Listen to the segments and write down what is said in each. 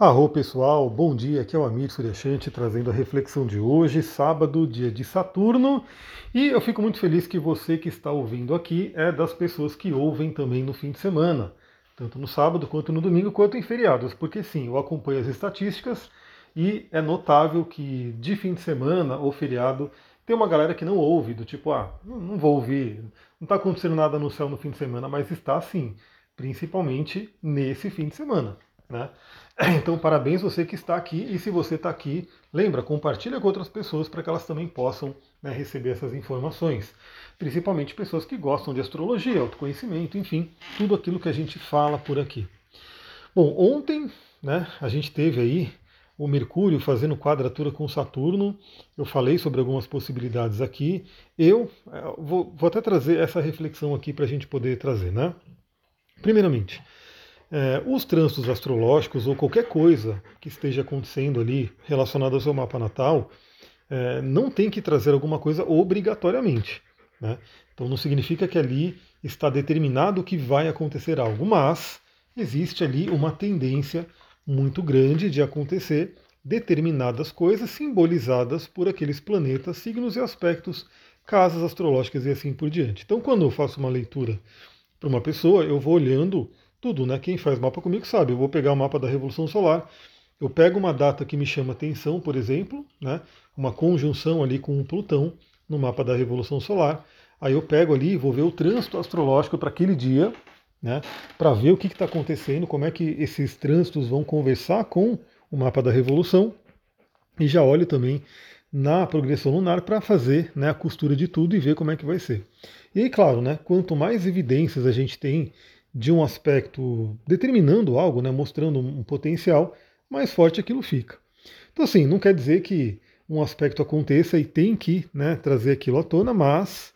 Arro pessoal, bom dia, aqui é o Amir Suryashanti trazendo a reflexão de hoje, sábado, dia de Saturno, e eu fico muito feliz que você que está ouvindo aqui é das pessoas que ouvem também no fim de semana, tanto no sábado quanto no domingo, quanto em feriados, porque sim, eu acompanho as estatísticas e é notável que de fim de semana ou feriado tem uma galera que não ouve, do tipo, ah, não vou ouvir, não está acontecendo nada no céu no fim de semana, mas está sim, principalmente nesse fim de semana. Né? Então, parabéns você que está aqui. E se você está aqui, lembra, compartilha com outras pessoas para que elas também possam né, receber essas informações. Principalmente pessoas que gostam de astrologia, autoconhecimento, enfim, tudo aquilo que a gente fala por aqui. Bom, ontem né, a gente teve aí o Mercúrio fazendo quadratura com Saturno. Eu falei sobre algumas possibilidades aqui. Eu é, vou, vou até trazer essa reflexão aqui para a gente poder trazer, né? Primeiramente, é, os trânsitos astrológicos ou qualquer coisa que esteja acontecendo ali relacionada ao seu mapa natal é, não tem que trazer alguma coisa obrigatoriamente. Né? Então não significa que ali está determinado que vai acontecer algo, mas existe ali uma tendência muito grande de acontecer determinadas coisas simbolizadas por aqueles planetas, signos e aspectos, casas astrológicas e assim por diante. Então, quando eu faço uma leitura para uma pessoa, eu vou olhando tudo, né? Quem faz mapa comigo sabe. Eu vou pegar o mapa da Revolução Solar, eu pego uma data que me chama atenção, por exemplo, né? Uma conjunção ali com um Plutão no mapa da Revolução Solar. Aí eu pego ali, vou ver o trânsito astrológico para aquele dia, né? Para ver o que está acontecendo, como é que esses trânsitos vão conversar com o mapa da Revolução. E já olho também na progressão lunar para fazer né, a costura de tudo e ver como é que vai ser. E aí, claro, né, quanto mais evidências a gente tem de um aspecto determinando algo, né, mostrando um potencial, mais forte aquilo fica. Então, assim, não quer dizer que um aspecto aconteça e tem que né, trazer aquilo à tona, mas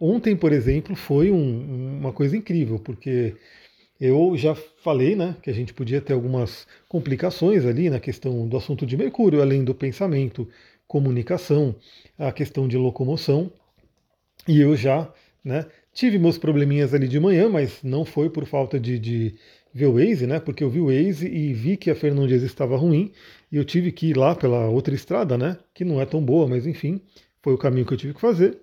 ontem, por exemplo, foi um, uma coisa incrível, porque eu já falei né, que a gente podia ter algumas complicações ali na questão do assunto de Mercúrio, além do pensamento, comunicação, a questão de locomoção, e eu já né, Tive meus probleminhas ali de manhã, mas não foi por falta de, de ver o Waze, né? Porque eu vi o Waze e vi que a Fernão Dias estava ruim e eu tive que ir lá pela outra estrada, né? Que não é tão boa, mas enfim, foi o caminho que eu tive que fazer.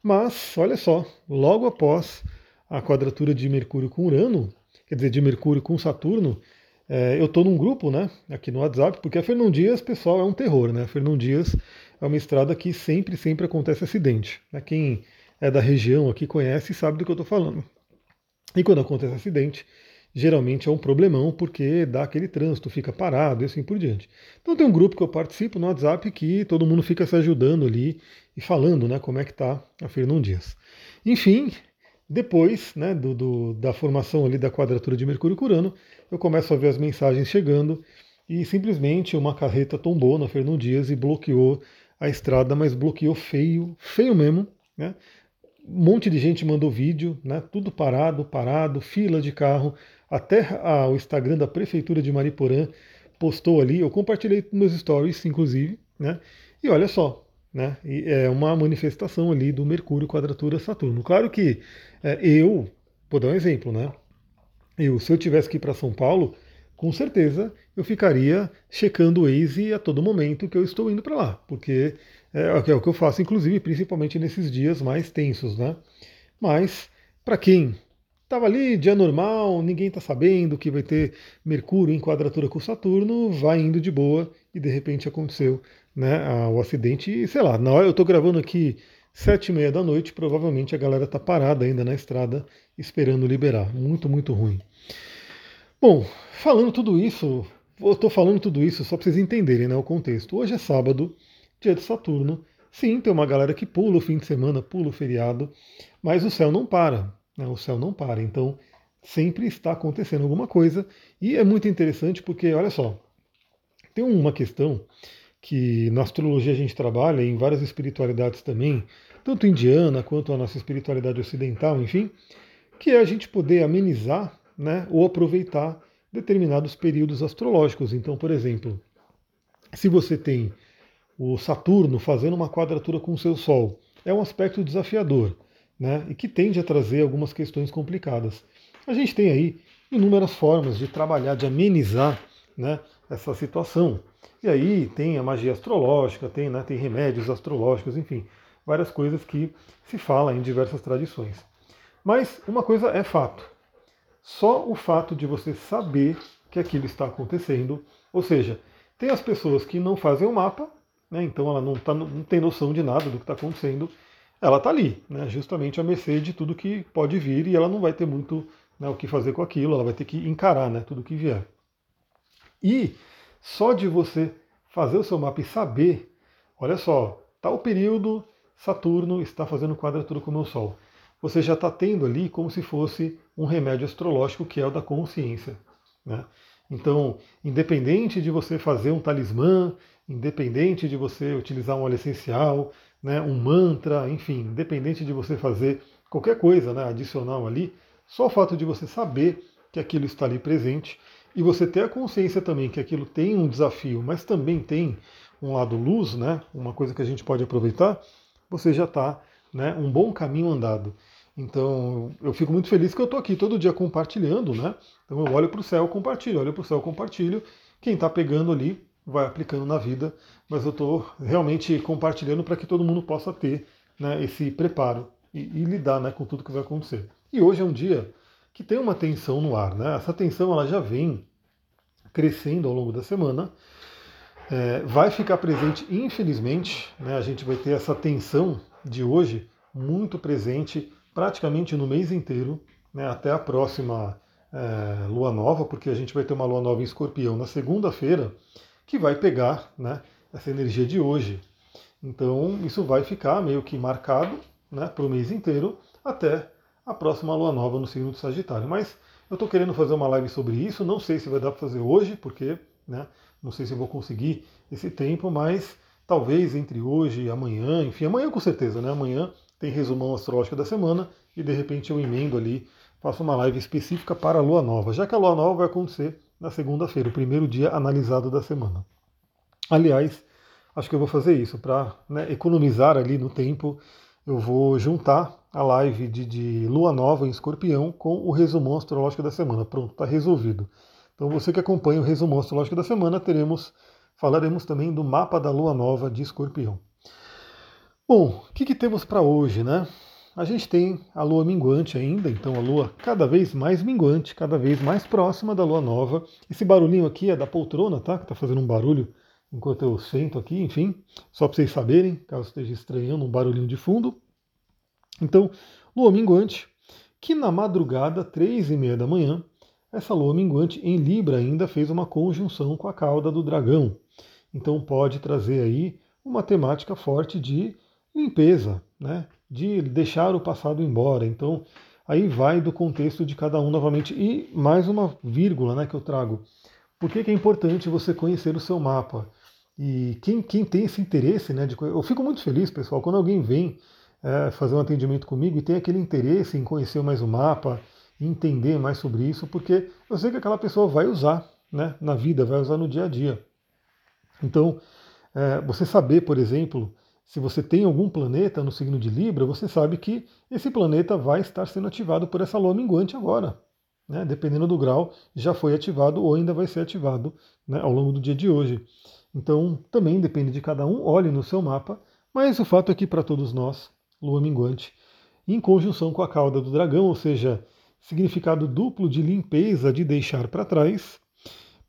Mas, olha só, logo após a quadratura de Mercúrio com Urano, quer dizer, de Mercúrio com Saturno, é, eu estou num grupo, né, aqui no WhatsApp, porque a Fernão Dias, pessoal, é um terror, né? A Fernão Dias é uma estrada que sempre, sempre acontece acidente. Né? Quem é da região aqui conhece e sabe do que eu estou falando. E quando acontece acidente, geralmente é um problemão porque dá aquele trânsito, fica parado e assim por diante. Então tem um grupo que eu participo no WhatsApp que todo mundo fica se ajudando ali e falando né, como é que está a Fernão Dias. Enfim, depois né, do, do, da formação ali da quadratura de Mercúrio Curano, eu começo a ver as mensagens chegando e simplesmente uma carreta tombou na Fernão Dias e bloqueou a estrada, mas bloqueou feio, feio mesmo. Né? Um monte de gente mandou vídeo, né? Tudo parado, parado, fila de carro. Até a, o Instagram da Prefeitura de Mariporã postou ali, eu compartilhei nos stories, inclusive, né? E olha só, né? E é uma manifestação ali do Mercúrio quadratura Saturno. Claro que é, eu, vou dar um exemplo, né? Eu, se eu tivesse que ir para São Paulo, com certeza eu ficaria checando o Waze a todo momento que eu estou indo para lá, porque é, é, o que eu faço, inclusive, principalmente nesses dias mais tensos, né? Mas, para quem estava ali, dia normal, ninguém está sabendo que vai ter Mercúrio em quadratura com Saturno, vai indo de boa e de repente aconteceu né, o acidente. E sei lá, na hora eu estou gravando aqui sete e meia da noite, provavelmente a galera está parada ainda na estrada esperando liberar. Muito, muito ruim. Bom, falando tudo isso, eu estou falando tudo isso só para vocês entenderem né, o contexto. Hoje é sábado, dia de Saturno. Sim, tem uma galera que pula o fim de semana, pula o feriado, mas o céu não para. Né? O céu não para. Então, sempre está acontecendo alguma coisa. E é muito interessante porque, olha só, tem uma questão que na astrologia a gente trabalha, em várias espiritualidades também, tanto indiana quanto a nossa espiritualidade ocidental, enfim, que é a gente poder amenizar né, ou aproveitar determinados períodos astrológicos. Então, por exemplo, se você tem o Saturno fazendo uma quadratura com o seu Sol. É um aspecto desafiador, né? E que tende a trazer algumas questões complicadas. A gente tem aí inúmeras formas de trabalhar, de amenizar né, essa situação. E aí tem a magia astrológica, tem, né, tem remédios astrológicos, enfim, várias coisas que se fala em diversas tradições. Mas uma coisa é fato. Só o fato de você saber que aquilo está acontecendo, ou seja, tem as pessoas que não fazem o mapa, né, então ela não, tá, não tem noção de nada do que está acontecendo, ela está ali, né, justamente à mercê de tudo que pode vir e ela não vai ter muito né, o que fazer com aquilo, ela vai ter que encarar né, tudo que vier. E só de você fazer o seu mapa e saber, olha só, tal período Saturno está fazendo quadratura com o meu Sol. Você já está tendo ali como se fosse um remédio astrológico que é o da consciência. Né? Então, independente de você fazer um talismã, independente de você utilizar um óleo essencial, né, um mantra, enfim, independente de você fazer qualquer coisa né, adicional ali, só o fato de você saber que aquilo está ali presente e você ter a consciência também que aquilo tem um desafio, mas também tem um lado luz, né, uma coisa que a gente pode aproveitar, você já está né, um bom caminho andado. Então, eu fico muito feliz que eu estou aqui todo dia compartilhando, né? Então, eu olho para o céu, compartilho, olho para o céu, compartilho. Quem está pegando ali vai aplicando na vida, mas eu estou realmente compartilhando para que todo mundo possa ter né, esse preparo e, e lidar né, com tudo que vai acontecer. E hoje é um dia que tem uma tensão no ar, né? Essa tensão ela já vem crescendo ao longo da semana. É, vai ficar presente, infelizmente, né, a gente vai ter essa tensão de hoje muito presente praticamente no mês inteiro, né, até a próxima é, lua nova, porque a gente vai ter uma lua nova em escorpião na segunda-feira, que vai pegar né, essa energia de hoje. Então isso vai ficar meio que marcado né, para o mês inteiro até a próxima lua nova no signo de Sagitário. Mas eu estou querendo fazer uma live sobre isso, não sei se vai dar para fazer hoje, porque né, não sei se eu vou conseguir esse tempo, mas talvez entre hoje e amanhã, enfim, amanhã com certeza, né? Amanhã tem resumão astrológico da semana e de repente eu emendo ali, faço uma live específica para a lua nova, já que a lua nova vai acontecer na segunda-feira, o primeiro dia analisado da semana. Aliás, acho que eu vou fazer isso para né, economizar ali no tempo. Eu vou juntar a live de, de, Lua Nova em Escorpião com o resumão astrológico da semana. Pronto, está resolvido. Então você que acompanha o resumão astrológico da semana, teremos, falaremos também do mapa da Lua Nova de Escorpião. Bom, o que, que temos para hoje, né? A gente tem a Lua minguante ainda, então a Lua cada vez mais minguante, cada vez mais próxima da Lua Nova. Esse barulhinho aqui é da poltrona, tá? Que está fazendo um barulho enquanto eu sento aqui, enfim, só para vocês saberem, caso esteja estranhando um barulhinho de fundo. Então, lua minguante, que na madrugada, três e meia da manhã, essa lua minguante em Libra ainda fez uma conjunção com a cauda do dragão. Então pode trazer aí uma temática forte de limpeza, né? de deixar o passado embora. Então aí vai do contexto de cada um novamente. E mais uma vírgula né, que eu trago. Por que, que é importante você conhecer o seu mapa? E quem, quem tem esse interesse, né, de, eu fico muito feliz, pessoal, quando alguém vem é, fazer um atendimento comigo e tem aquele interesse em conhecer mais o mapa, entender mais sobre isso, porque eu sei que aquela pessoa vai usar né, na vida, vai usar no dia a dia. Então, é, você saber, por exemplo, se você tem algum planeta no signo de Libra, você sabe que esse planeta vai estar sendo ativado por essa lua minguante agora. Né? Dependendo do grau, já foi ativado ou ainda vai ser ativado né, ao longo do dia de hoje. Então, também depende de cada um, olhe no seu mapa, mas o fato é que para todos nós, lua minguante, em conjunção com a cauda do dragão, ou seja, significado duplo de limpeza, de deixar para trás,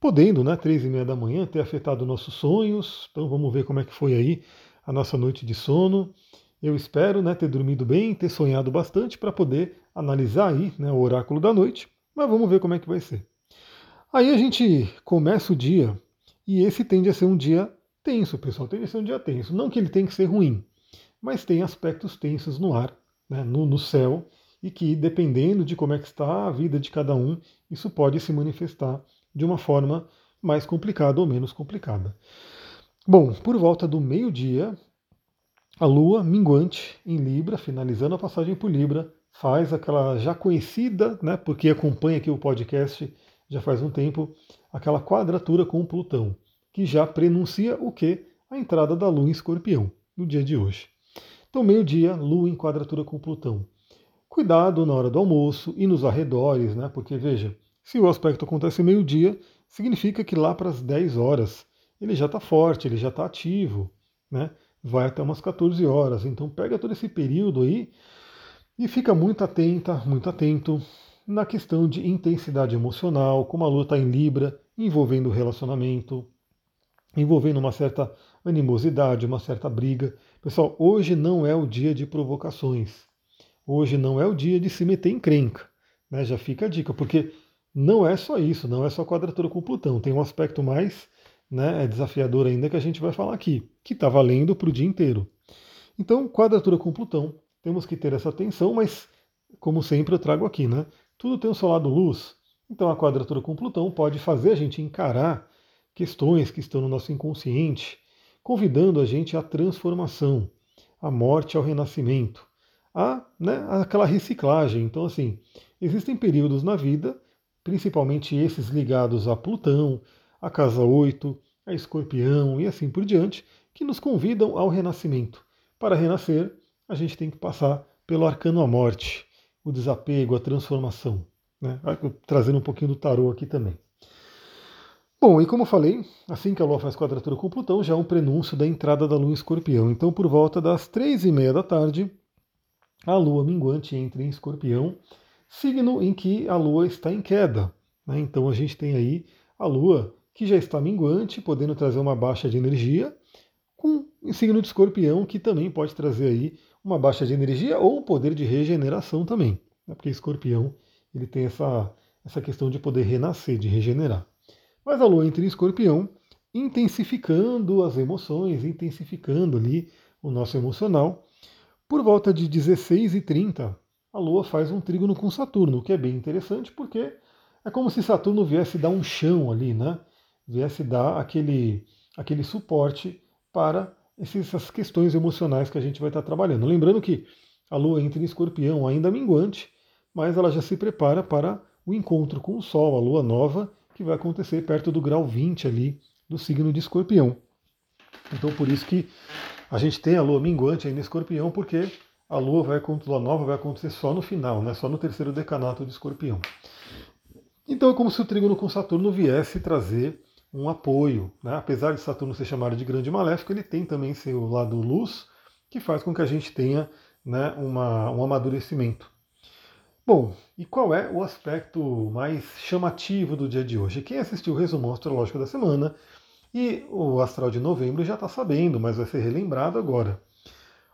podendo, né, três e meia da manhã, ter afetado nossos sonhos. Então vamos ver como é que foi aí a nossa noite de sono. Eu espero né, ter dormido bem, ter sonhado bastante para poder analisar aí né, o oráculo da noite, mas vamos ver como é que vai ser. Aí a gente começa o dia e esse tende a ser um dia tenso, pessoal. Tende a ser um dia tenso. Não que ele tenha que ser ruim, mas tem aspectos tensos no ar, né, no, no céu, e que, dependendo de como é que está a vida de cada um, isso pode se manifestar de uma forma mais complicada ou menos complicada. Bom, por volta do meio-dia, a Lua minguante em Libra, finalizando a passagem por Libra, faz aquela já conhecida, né, porque acompanha aqui o podcast já faz um tempo, aquela quadratura com Plutão, que já prenuncia o que? A entrada da Lua em Escorpião, no dia de hoje. Então, meio-dia, Lua em quadratura com Plutão. Cuidado na hora do almoço e nos arredores, né? Porque veja, se o aspecto acontece meio-dia, significa que lá para as 10 horas ele já está forte, ele já está ativo, né? vai até umas 14 horas. Então pega todo esse período aí e fica muito atenta, muito atento na questão de intensidade emocional, como a Lua está em Libra, envolvendo relacionamento, envolvendo uma certa animosidade, uma certa briga. Pessoal, hoje não é o dia de provocações. Hoje não é o dia de se meter em crenca. Né? Já fica a dica, porque não é só isso, não é só quadratura com Plutão. Tem um aspecto mais né, é desafiador ainda que a gente vai falar aqui, que está valendo para o dia inteiro. Então, quadratura com Plutão, temos que ter essa atenção, mas como sempre eu trago aqui, né? Tudo tem o seu lado luz. Então a quadratura com Plutão pode fazer a gente encarar questões que estão no nosso inconsciente, convidando a gente à transformação, à morte, ao renascimento, a né, aquela reciclagem. Então, assim, existem períodos na vida, principalmente esses ligados a Plutão, a casa 8, a escorpião e assim por diante, que nos convidam ao renascimento. Para renascer, a gente tem que passar pelo arcano à morte, o desapego, a transformação. Né? Trazendo um pouquinho do tarô aqui também. Bom, e como eu falei, assim que a Lua faz quadratura com Plutão, já é um prenúncio da entrada da Lua em Escorpião. Então, por volta das três e meia da tarde, a Lua minguante entra em Escorpião, signo em que a Lua está em queda. Né? Então, a gente tem aí a Lua que já está minguante, podendo trazer uma baixa de energia, com o signo de Escorpião, que também pode trazer aí uma baixa de energia ou poder de regeneração também. Né? Porque Escorpião ele tem essa, essa questão de poder renascer, de regenerar. Mas a Lua entra em Escorpião, intensificando as emoções, intensificando ali o nosso emocional. Por volta de 16 e 30, a Lua faz um trígono com Saturno, o que é bem interessante porque é como se Saturno viesse dar um chão ali, né? Viesse dar aquele, aquele suporte para essas questões emocionais que a gente vai estar trabalhando. Lembrando que a Lua entra em escorpião ainda minguante, mas ela já se prepara para o encontro com o Sol, a Lua nova, que vai acontecer perto do grau 20 ali do signo de escorpião. Então por isso que a gente tem a Lua minguante ainda em escorpião, porque a Lua, vai, a Lua nova vai acontecer só no final, né? só no terceiro decanato de escorpião. Então é como se o trígono com Saturno viesse trazer um apoio. Né? Apesar de Saturno ser chamado de grande maléfico, ele tem também seu lado luz, que faz com que a gente tenha né, uma, um amadurecimento. Bom, e qual é o aspecto mais chamativo do dia de hoje? Quem assistiu o resumo astrológico da semana e o astral de novembro já está sabendo, mas vai ser relembrado agora.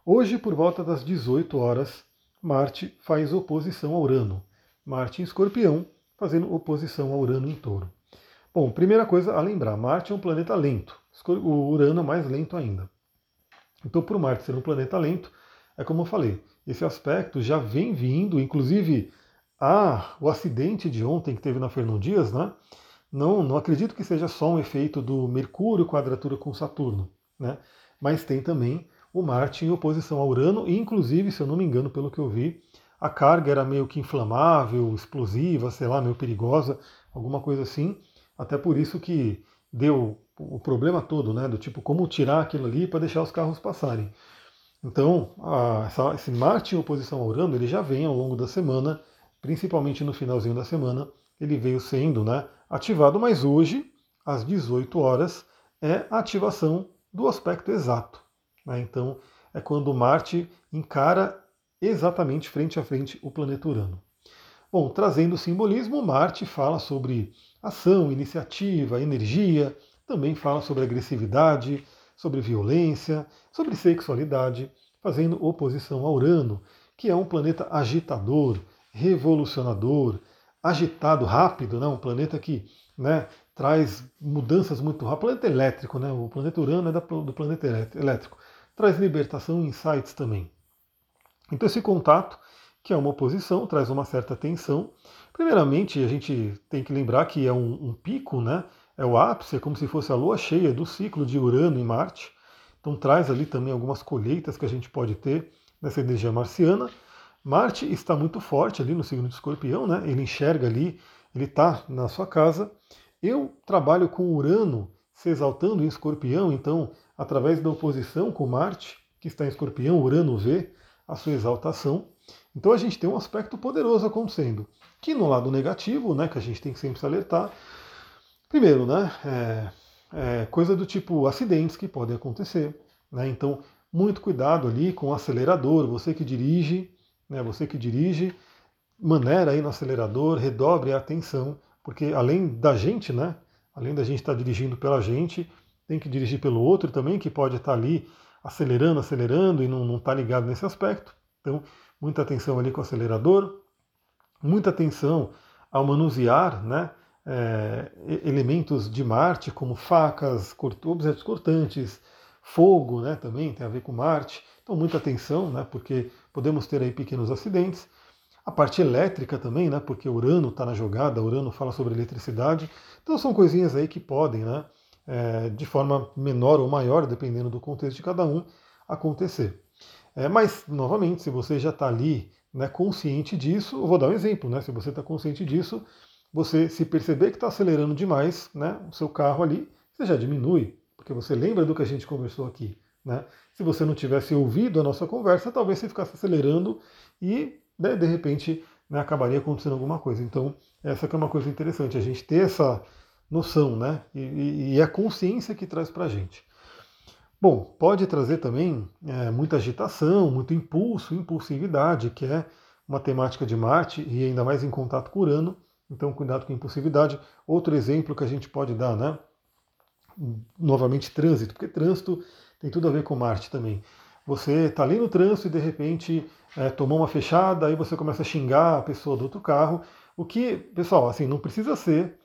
Hoje, por volta das 18 horas, Marte faz oposição a Urano. Marte em escorpião, fazendo oposição a Urano em touro. Bom, primeira coisa a lembrar: Marte é um planeta lento. O Urano é mais lento ainda. Então, por Marte ser um planeta lento, é como eu falei, esse aspecto já vem vindo, inclusive ah, o acidente de ontem que teve na Fernão Dias, né? Não, não acredito que seja só um efeito do Mercúrio quadratura com Saturno, né? Mas tem também o Marte em oposição ao Urano, e inclusive, se eu não me engano, pelo que eu vi, a carga era meio que inflamável, explosiva, sei lá, meio perigosa, alguma coisa assim. Até por isso que deu o problema todo, né? Do tipo, como tirar aquilo ali para deixar os carros passarem. Então, a, essa, esse Marte em oposição ao Urano, ele já vem ao longo da semana, principalmente no finalzinho da semana, ele veio sendo né, ativado, mas hoje, às 18 horas, é a ativação do aspecto exato. Né? Então, é quando Marte encara exatamente frente a frente o planeta Urano. Bom, trazendo simbolismo, Marte fala sobre ação, iniciativa, energia, também fala sobre agressividade, sobre violência, sobre sexualidade, fazendo oposição a Urano, que é um planeta agitador, revolucionador, agitado, rápido, né? um planeta que né, traz mudanças muito rápidas. Planeta elétrico, né? o planeta Urano é do planeta elétrico. Traz libertação e insights também. Então esse contato, que é uma oposição, traz uma certa tensão, Primeiramente, a gente tem que lembrar que é um, um pico, né? É o ápice, é como se fosse a lua cheia do ciclo de Urano e Marte. Então traz ali também algumas colheitas que a gente pode ter nessa energia marciana. Marte está muito forte ali no signo de Escorpião, né? Ele enxerga ali, ele está na sua casa. Eu trabalho com Urano se exaltando em Escorpião, então através da oposição com Marte, que está em Escorpião, Urano vê a sua exaltação. Então a gente tem um aspecto poderoso acontecendo que no lado negativo, né, que a gente tem que sempre se alertar, Primeiro, né? É, é, coisa do tipo acidentes que podem acontecer. Né? Então, muito cuidado ali com o acelerador, você que dirige, né? você que dirige, maneira aí no acelerador, redobre a atenção, porque além da gente, né? Além da gente estar dirigindo pela gente, tem que dirigir pelo outro também, que pode estar ali acelerando, acelerando e não está ligado nesse aspecto. Então, muita atenção ali com o acelerador, muita atenção ao manusear né, é, elementos de Marte, como facas, objetos cortantes, fogo né, também tem a ver com Marte. Então, muita atenção, né, porque podemos ter aí pequenos acidentes. A parte elétrica também, né, porque Urano está na jogada, Urano fala sobre eletricidade. Então, são coisinhas aí que podem, né, é, de forma menor ou maior, dependendo do contexto de cada um, acontecer. É, mas, novamente, se você já está ali né, consciente disso, eu vou dar um exemplo, né? Se você está consciente disso, você se perceber que está acelerando demais né, o seu carro ali, você já diminui, porque você lembra do que a gente conversou aqui. Né? Se você não tivesse ouvido a nossa conversa, talvez você ficasse acelerando e né, de repente né, acabaria acontecendo alguma coisa. Então, essa é uma coisa interessante, a gente ter essa noção, né? E, e é a consciência que traz para a gente. Bom, pode trazer também é, muita agitação, muito impulso, impulsividade, que é uma temática de Marte e ainda mais em contato com Urano. Então, cuidado com impulsividade. Outro exemplo que a gente pode dar, né? Novamente, trânsito, porque trânsito tem tudo a ver com Marte também. Você está ali no trânsito e de repente é, tomou uma fechada, aí você começa a xingar a pessoa do outro carro. O que, pessoal, assim, não precisa ser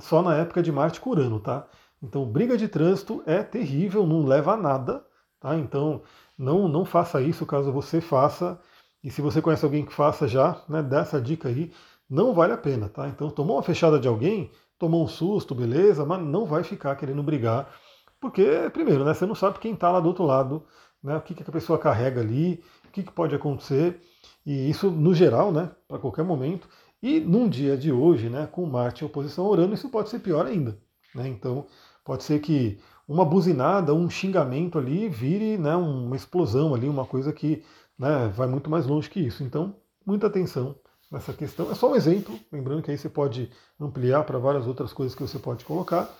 só na época de Marte com Urano, tá? Então, briga de trânsito é terrível, não leva a nada, tá? Então, não, não faça isso caso você faça. E se você conhece alguém que faça já, né, dá essa dica aí, não vale a pena, tá? Então, tomou uma fechada de alguém, tomou um susto, beleza, mas não vai ficar querendo brigar, porque, primeiro, né, você não sabe quem está lá do outro lado, né, o que, que a pessoa carrega ali, o que, que pode acontecer, e isso no geral, né, para qualquer momento. E num dia de hoje, né, com Marte em oposição a Urano, isso pode ser pior ainda. Né? Então, Pode ser que uma buzinada, um xingamento ali vire né, uma explosão ali, uma coisa que né, vai muito mais longe que isso. Então, muita atenção nessa questão. É só um exemplo, lembrando que aí você pode ampliar para várias outras coisas que você pode colocar.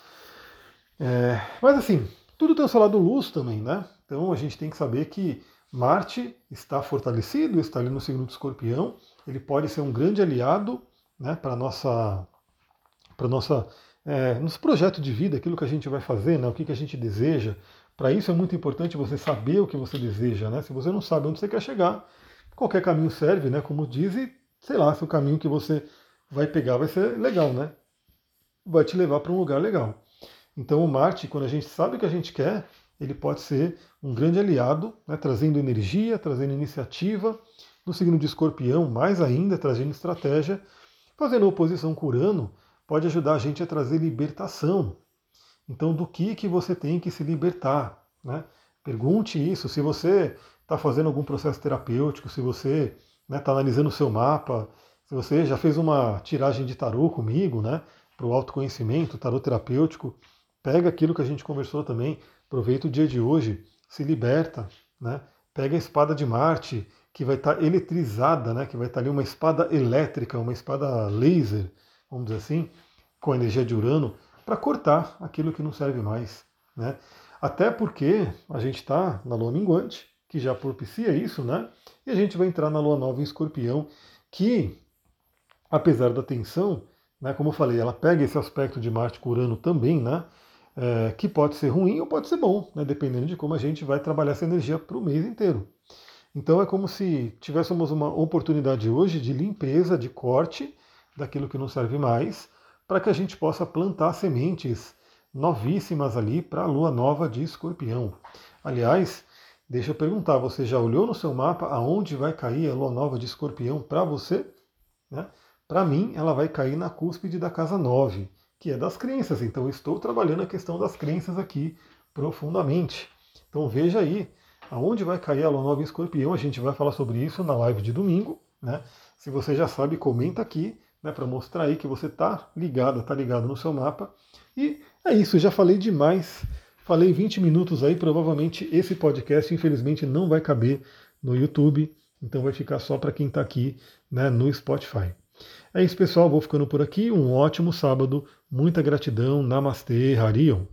É, mas assim, tudo tem o seu lado luz também, né? Então a gente tem que saber que Marte está fortalecido, está ali no signo do escorpião, ele pode ser um grande aliado né, para nossa, nossa é, nos projetos de vida, aquilo que a gente vai fazer, né, o que, que a gente deseja. Para isso é muito importante você saber o que você deseja. Né? Se você não sabe onde você quer chegar, qualquer caminho serve, né? como diz, e sei lá, se o caminho que você vai pegar vai ser legal, né? vai te levar para um lugar legal. Então o Marte, quando a gente sabe o que a gente quer, ele pode ser um grande aliado, né, trazendo energia, trazendo iniciativa. No signo de escorpião, mais ainda, trazendo estratégia, fazendo oposição com Urano, pode ajudar a gente a trazer libertação. Então, do que, que você tem que se libertar? Né? Pergunte isso. Se você está fazendo algum processo terapêutico, se você né, tá analisando o seu mapa, se você já fez uma tiragem de tarô comigo, né, para o autoconhecimento, tarô terapêutico, pega aquilo que a gente conversou também, aproveita o dia de hoje, se liberta, né, pega a espada de Marte, que vai estar tá eletrizada, né, que vai estar tá ali uma espada elétrica, uma espada laser, vamos dizer assim, com a energia de Urano, para cortar aquilo que não serve mais. Né? Até porque a gente está na lua minguante, que já propicia isso, né? E a gente vai entrar na lua nova em escorpião, que, apesar da tensão, né, como eu falei, ela pega esse aspecto de Marte com Urano também, né? É, que pode ser ruim ou pode ser bom, né, dependendo de como a gente vai trabalhar essa energia para o mês inteiro. Então é como se tivéssemos uma oportunidade hoje de limpeza, de corte, daquilo que não serve mais, para que a gente possa plantar sementes novíssimas ali para a lua nova de escorpião. Aliás, deixa eu perguntar, você já olhou no seu mapa aonde vai cair a lua nova de escorpião para você? Né? Para mim, ela vai cair na cúspide da casa 9, que é das crenças. Então, estou trabalhando a questão das crenças aqui profundamente. Então, veja aí aonde vai cair a lua nova em escorpião. A gente vai falar sobre isso na live de domingo. Né? Se você já sabe, comenta aqui né, para mostrar aí que você está ligado, está ligado no seu mapa. E é isso, já falei demais. Falei 20 minutos aí, provavelmente esse podcast, infelizmente, não vai caber no YouTube, então vai ficar só para quem está aqui né, no Spotify. É isso, pessoal. Vou ficando por aqui. Um ótimo sábado. Muita gratidão. Namastê, Harion.